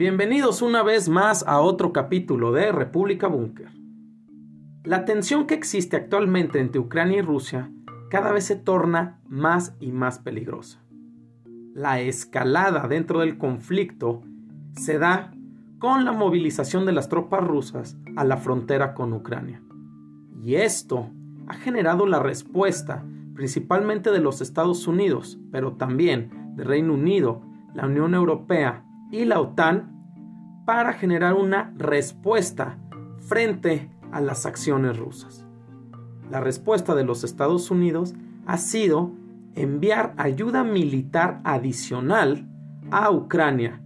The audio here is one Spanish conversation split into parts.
Bienvenidos una vez más a otro capítulo de República Búnker. La tensión que existe actualmente entre Ucrania y Rusia cada vez se torna más y más peligrosa. La escalada dentro del conflicto se da con la movilización de las tropas rusas a la frontera con Ucrania. Y esto ha generado la respuesta principalmente de los Estados Unidos, pero también de Reino Unido, la Unión Europea y la OTAN para generar una respuesta frente a las acciones rusas. La respuesta de los Estados Unidos ha sido enviar ayuda militar adicional a Ucrania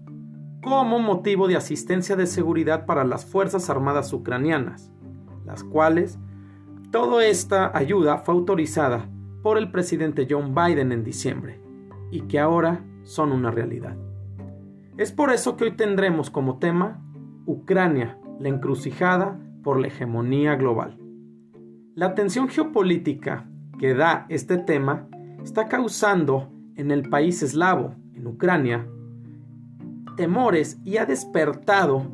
como motivo de asistencia de seguridad para las Fuerzas Armadas ucranianas, las cuales toda esta ayuda fue autorizada por el presidente John Biden en diciembre y que ahora son una realidad. Es por eso que hoy tendremos como tema Ucrania, la encrucijada por la hegemonía global. La tensión geopolítica que da este tema está causando en el país eslavo, en Ucrania, temores y ha despertado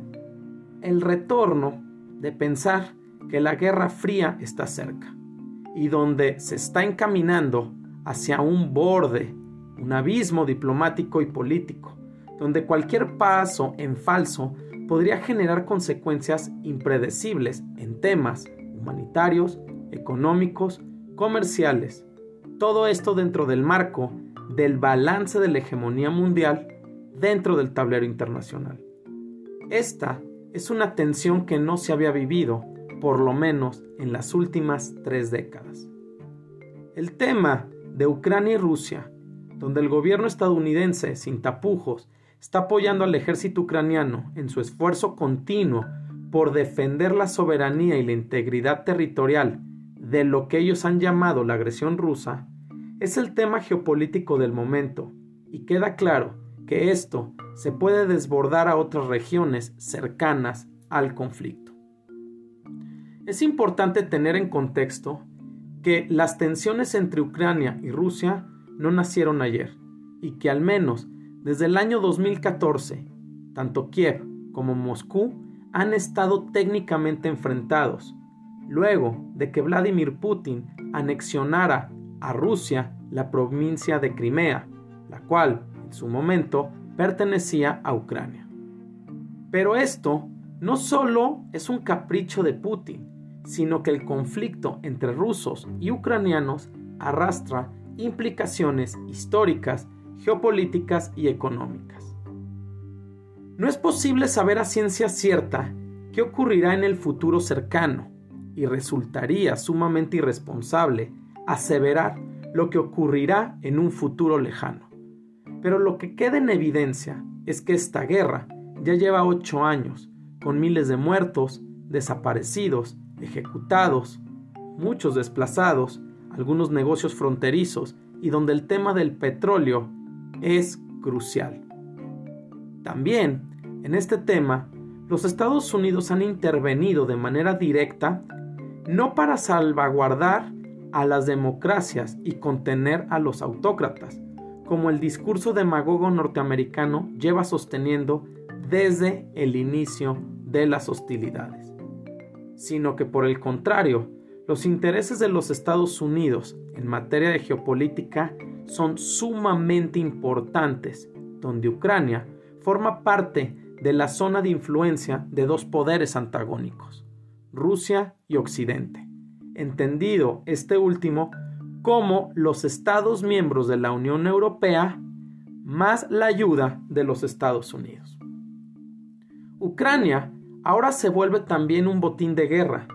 el retorno de pensar que la Guerra Fría está cerca y donde se está encaminando hacia un borde, un abismo diplomático y político, donde cualquier paso en falso podría generar consecuencias impredecibles en temas humanitarios, económicos, comerciales. Todo esto dentro del marco del balance de la hegemonía mundial dentro del tablero internacional. Esta es una tensión que no se había vivido, por lo menos en las últimas tres décadas. El tema de Ucrania y Rusia, donde el gobierno estadounidense, sin tapujos, está apoyando al ejército ucraniano en su esfuerzo continuo por defender la soberanía y la integridad territorial de lo que ellos han llamado la agresión rusa, es el tema geopolítico del momento, y queda claro que esto se puede desbordar a otras regiones cercanas al conflicto. Es importante tener en contexto que las tensiones entre Ucrania y Rusia no nacieron ayer, y que al menos desde el año 2014, tanto Kiev como Moscú han estado técnicamente enfrentados, luego de que Vladimir Putin anexionara a Rusia la provincia de Crimea, la cual en su momento pertenecía a Ucrania. Pero esto no solo es un capricho de Putin, sino que el conflicto entre rusos y ucranianos arrastra implicaciones históricas geopolíticas y económicas. No es posible saber a ciencia cierta qué ocurrirá en el futuro cercano, y resultaría sumamente irresponsable aseverar lo que ocurrirá en un futuro lejano. Pero lo que queda en evidencia es que esta guerra ya lleva ocho años, con miles de muertos, desaparecidos, ejecutados, muchos desplazados, algunos negocios fronterizos y donde el tema del petróleo es crucial. También, en este tema, los Estados Unidos han intervenido de manera directa no para salvaguardar a las democracias y contener a los autócratas, como el discurso demagogo norteamericano lleva sosteniendo desde el inicio de las hostilidades, sino que por el contrario, los intereses de los Estados Unidos en materia de geopolítica son sumamente importantes, donde Ucrania forma parte de la zona de influencia de dos poderes antagónicos, Rusia y Occidente, entendido este último como los Estados miembros de la Unión Europea más la ayuda de los Estados Unidos. Ucrania ahora se vuelve también un botín de guerra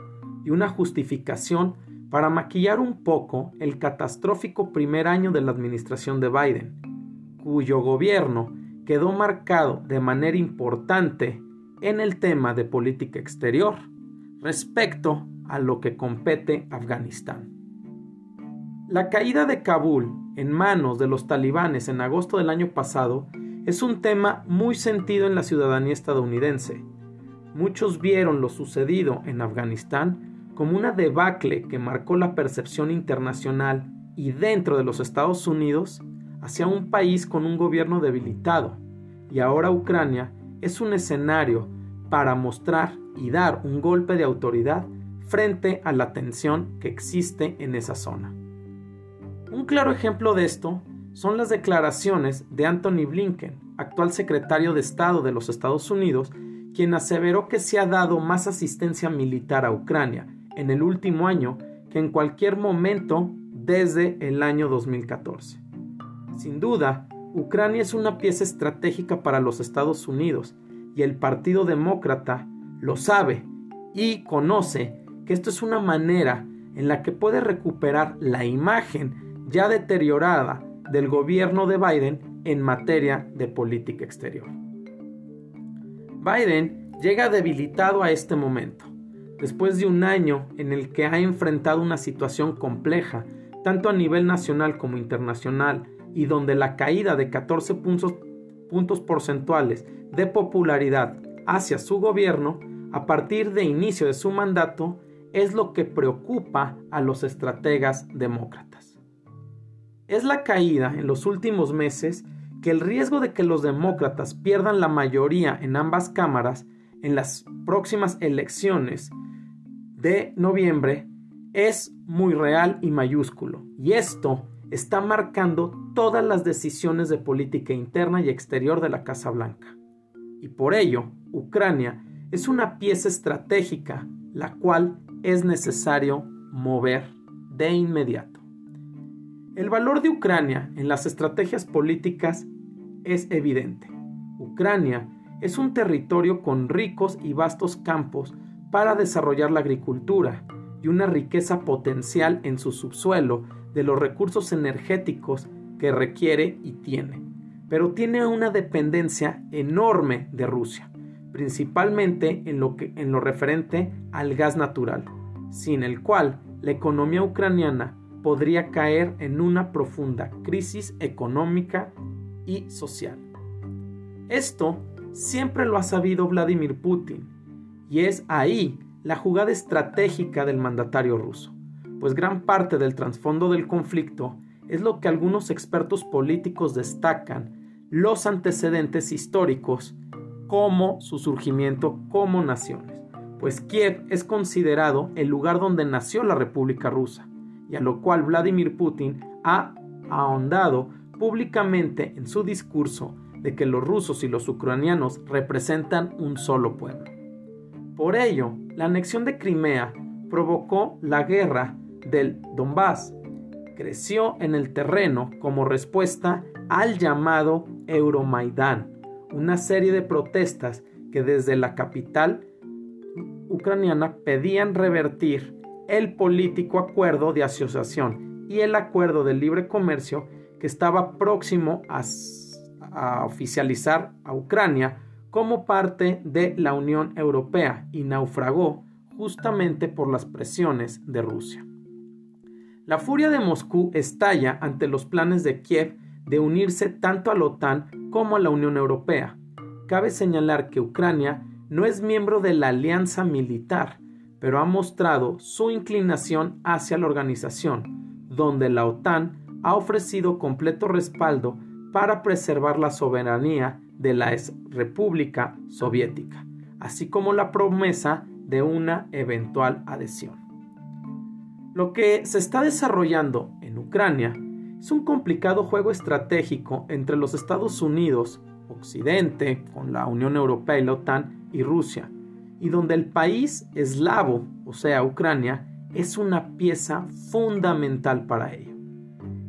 y una justificación para maquillar un poco el catastrófico primer año de la administración de Biden, cuyo gobierno quedó marcado de manera importante en el tema de política exterior respecto a lo que compete Afganistán. La caída de Kabul en manos de los talibanes en agosto del año pasado es un tema muy sentido en la ciudadanía estadounidense. Muchos vieron lo sucedido en Afganistán como una debacle que marcó la percepción internacional y dentro de los Estados Unidos hacia un país con un gobierno debilitado, y ahora Ucrania es un escenario para mostrar y dar un golpe de autoridad frente a la tensión que existe en esa zona. Un claro ejemplo de esto son las declaraciones de Anthony Blinken, actual secretario de Estado de los Estados Unidos, quien aseveró que se ha dado más asistencia militar a Ucrania en el último año que en cualquier momento desde el año 2014. Sin duda, Ucrania es una pieza estratégica para los Estados Unidos y el Partido Demócrata lo sabe y conoce que esto es una manera en la que puede recuperar la imagen ya deteriorada del gobierno de Biden en materia de política exterior. Biden llega debilitado a este momento, después de un año en el que ha enfrentado una situación compleja, tanto a nivel nacional como internacional, y donde la caída de 14 puntos, puntos porcentuales de popularidad hacia su gobierno a partir de inicio de su mandato es lo que preocupa a los estrategas demócratas. Es la caída en los últimos meses que el riesgo de que los demócratas pierdan la mayoría en ambas cámaras en las próximas elecciones de noviembre es muy real y mayúsculo. Y esto está marcando todas las decisiones de política interna y exterior de la Casa Blanca. Y por ello, Ucrania es una pieza estratégica la cual es necesario mover de inmediato. El valor de Ucrania en las estrategias políticas es evidente. Ucrania es un territorio con ricos y vastos campos para desarrollar la agricultura y una riqueza potencial en su subsuelo de los recursos energéticos que requiere y tiene. Pero tiene una dependencia enorme de Rusia, principalmente en lo, que, en lo referente al gas natural, sin el cual la economía ucraniana podría caer en una profunda crisis económica y social. Esto siempre lo ha sabido Vladimir Putin, y es ahí la jugada estratégica del mandatario ruso, pues gran parte del trasfondo del conflicto es lo que algunos expertos políticos destacan los antecedentes históricos como su surgimiento como naciones, pues Kiev es considerado el lugar donde nació la República Rusa, y a lo cual Vladimir Putin ha ahondado públicamente en su discurso de que los rusos y los ucranianos representan un solo pueblo. Por ello, la anexión de Crimea provocó la guerra del Donbass. Creció en el terreno como respuesta al llamado Euromaidán, una serie de protestas que desde la capital ucraniana pedían revertir el político acuerdo de asociación y el acuerdo de libre comercio que estaba próximo a, oficializar a Ucrania como parte de la Unión Europea y naufragó justamente por las presiones de Rusia. La furia de Moscú estalla ante los planes de Kiev de unirse tanto a la OTAN como a la Unión Europea. Cabe señalar que Ucrania no es miembro de la alianza militar, pero ha mostrado su inclinación hacia la organización, donde la OTAN ha ofrecido completo respaldo para preservar la soberanía de la República Soviética, así como la promesa de una eventual adhesión. Lo que se está desarrollando en Ucrania es un complicado juego estratégico entre los Estados Unidos, Occidente, con la Unión Europea y la OTAN, y Rusia, y donde el país eslavo, o sea, Ucrania, es una pieza fundamental para ello.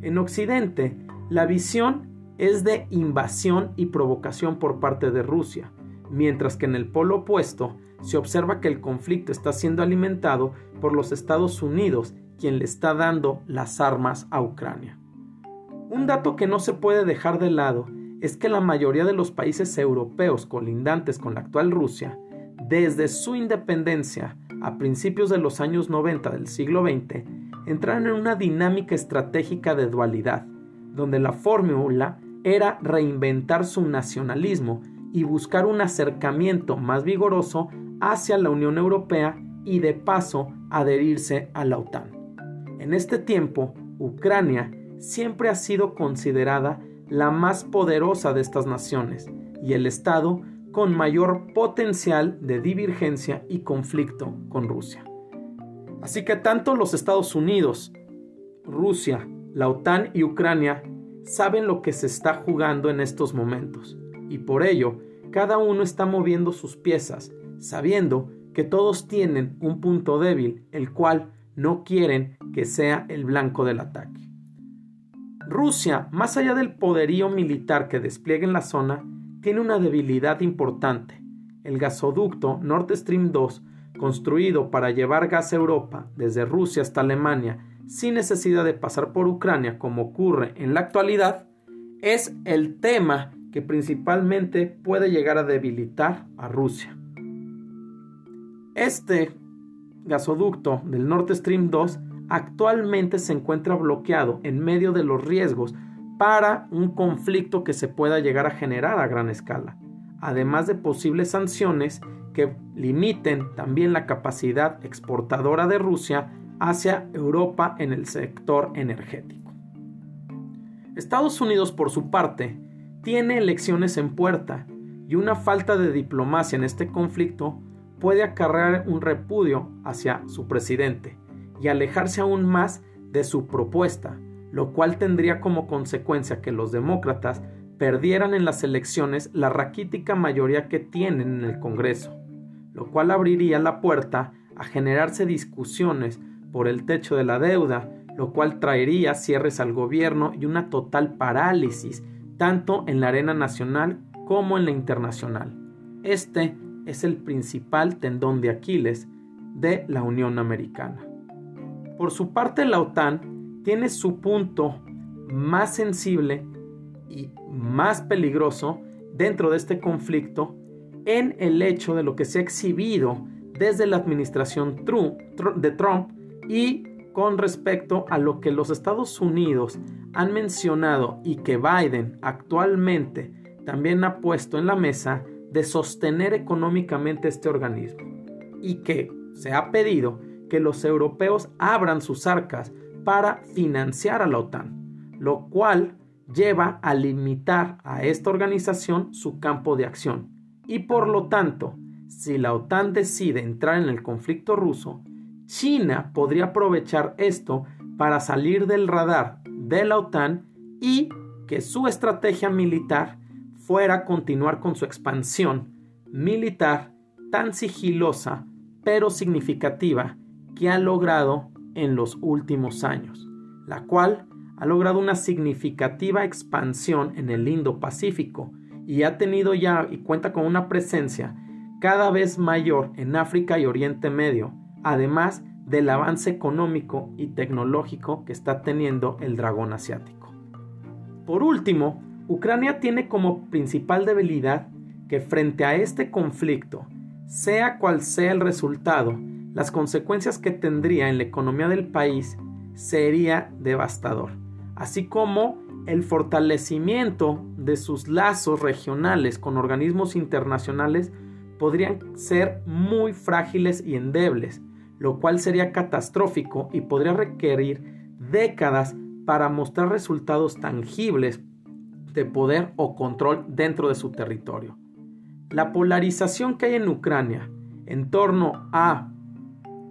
En Occidente, la visión es de invasión y provocación por parte de Rusia, mientras que en el polo opuesto se observa que el conflicto está siendo alimentado por los Estados Unidos, quien le está dando las armas a Ucrania. Un dato que no se puede dejar de lado es que la mayoría de los países europeos colindantes con la actual Rusia, desde su independencia a principios de los años 90 del siglo XX, entraron en una dinámica estratégica de dualidad, donde la fórmula era reinventar su nacionalismo y buscar un acercamiento más vigoroso hacia la Unión Europea y de paso adherirse a la OTAN. En este tiempo, Ucrania siempre ha sido considerada la más poderosa de estas naciones y el Estado con mayor potencial de divergencia y conflicto con Rusia. Así que tanto los Estados Unidos, Rusia, la OTAN y Ucrania saben lo que se está jugando en estos momentos y por ello cada uno está moviendo sus piezas, sabiendo que todos tienen un punto débil, el cual no quieren que sea el blanco del ataque. Rusia, más allá del poderío militar que despliegue en la zona, tiene una debilidad importante. El gasoducto Nord Stream 2, construido para llevar gas a Europa desde Rusia hasta Alemania sin necesidad de pasar por Ucrania como ocurre en la actualidad, es el tema que principalmente puede llegar a debilitar a Rusia. Este gasoducto del Nord Stream 2 actualmente se encuentra bloqueado en medio de los riesgos para un conflicto que se pueda llegar a generar a gran escala, además de posibles sanciones que limiten también la capacidad exportadora de Rusia hacia Europa en el sector energético. Estados Unidos, por su parte, tiene elecciones en puerta y una falta de diplomacia en este conflicto puede acarrear un repudio hacia su presidente y alejarse aún más de su propuesta, lo cual tendría como consecuencia que los demócratas perdieran en las elecciones la raquítica mayoría que tienen en el Congreso, lo cual abriría la puerta a generarse discusiones por el techo de la deuda, lo cual traería cierres al gobierno y una total parálisis tanto en la arena nacional como en la internacional. Este es el principal tendón de Aquiles de la Unión Americana. Por su parte, la OTAN tiene su punto más sensible y más peligroso dentro de este conflicto en el hecho de lo que se ha exhibido desde la administración de Trump y con respecto a lo que los Estados Unidos han mencionado y que Biden actualmente también ha puesto en la mesa de sostener económicamente este organismo y que se ha pedido que los europeos abran sus arcas para financiar a la OTAN, lo cual lleva a limitar a esta organización su campo de acción. Y por lo tanto, si la OTAN decide entrar en el conflicto ruso, China podría aprovechar esto para salir del radar de la OTAN y que su estrategia militar fuera continuar con su expansión militar tan sigilosa pero significativa que ha logrado en los últimos años, la cual ha logrado una significativa expansión en el Indo-Pacífico y ha tenido ya y cuenta con una presencia cada vez mayor en África y Oriente Medio, además del avance económico y tecnológico que está teniendo el dragón asiático. Por último, Ucrania tiene como principal debilidad que frente a este conflicto, sea cual sea el resultado, las consecuencias que tendría en la economía del país sería devastador, así como el fortalecimiento de sus lazos regionales con organismos internacionales podrían ser muy frágiles y endebles, lo cual sería catastrófico y podría requerir décadas para mostrar resultados tangibles de poder o control dentro de su territorio. La polarización que hay en Ucrania en torno a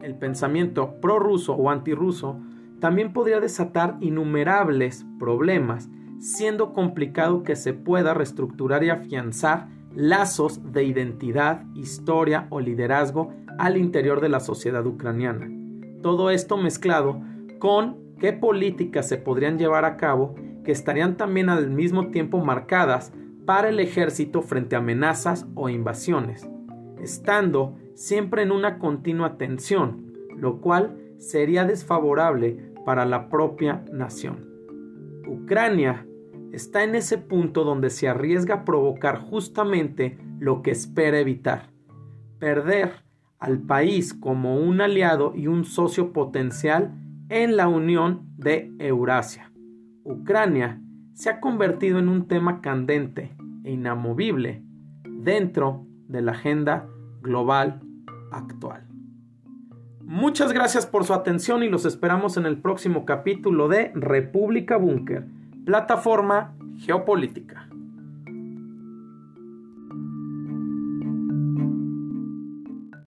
el pensamiento prorruso o antirruso también podría desatar innumerables problemas, siendo complicado que se pueda reestructurar y afianzar lazos de identidad, historia o liderazgo al interior de la sociedad ucraniana. Todo esto mezclado con qué políticas se podrían llevar a cabo que estarían también al mismo tiempo marcadas para el ejército frente a amenazas o invasiones, estando siempre en una continua tensión, lo cual sería desfavorable para la propia nación. Ucrania está en ese punto donde se arriesga a provocar justamente lo que espera evitar, perder al país como un aliado y un socio potencial en la Unión de Eurasia. Ucrania se ha convertido en un tema candente e inamovible dentro de la agenda global actual. Muchas gracias por su atención y los esperamos en el próximo capítulo de República Búnker, plataforma geopolítica.